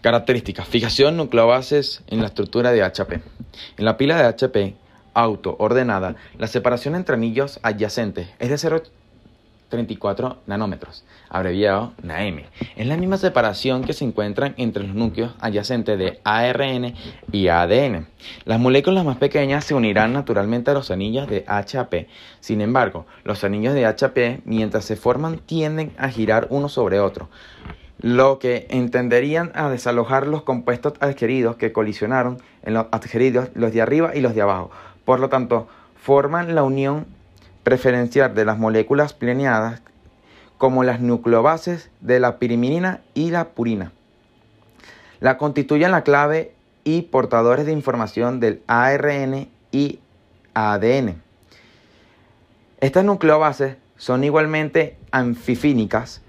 Características. Fijación nucleobases en la estructura de HP. En la pila de HP auto ordenada, la separación entre anillos adyacentes es de 0,34 nanómetros, abreviado NAM. Es la misma separación que se encuentra entre los núcleos adyacentes de ARN y ADN. Las moléculas más pequeñas se unirán naturalmente a los anillos de HP. Sin embargo, los anillos de HP, mientras se forman, tienden a girar uno sobre otro lo que entenderían a desalojar los compuestos adquiridos que colisionaron en los adquiridos, los de arriba y los de abajo. Por lo tanto, forman la unión preferencial de las moléculas planeadas como las nucleobases de la piriminina y la purina. La constituyen la clave y portadores de información del ARN y ADN. Estas nucleobases son igualmente anfifínicas,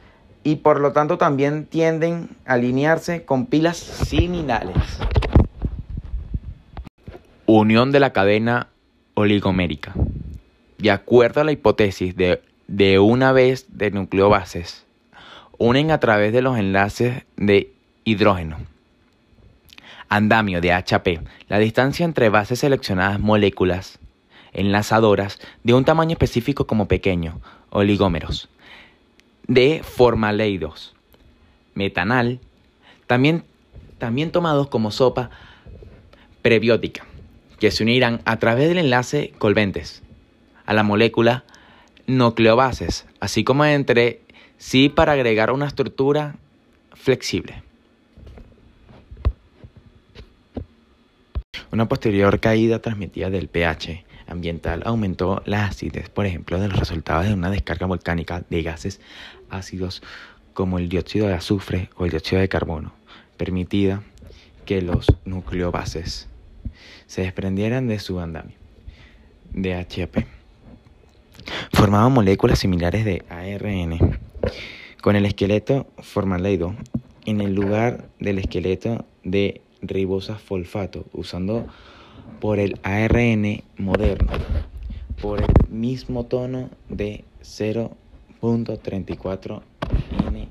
y por lo tanto también tienden a alinearse con pilas similares. Unión de la cadena oligomérica. De acuerdo a la hipótesis de, de una vez de nucleobases, unen a través de los enlaces de hidrógeno. Andamio de HP. La distancia entre bases seleccionadas moléculas enlazadoras de un tamaño específico como pequeño, oligómeros de formaleidos, metanal, también, también tomados como sopa prebiótica, que se unirán a través del enlace colventes a la molécula nucleobases, así como entre sí para agregar una estructura flexible. Una posterior caída transmitida del pH ambiental aumentó la acidez, por ejemplo, de los resultados de una descarga volcánica de gases ácidos como el dióxido de azufre o el dióxido de carbono, permitida que los nucleobases se desprendieran de su andamio de HP. Formaban moléculas similares de ARN con el esqueleto formaleido en el lugar del esqueleto de ribosa-folfato, usando por el ARN moderno, por el mismo tono de 0.34 N.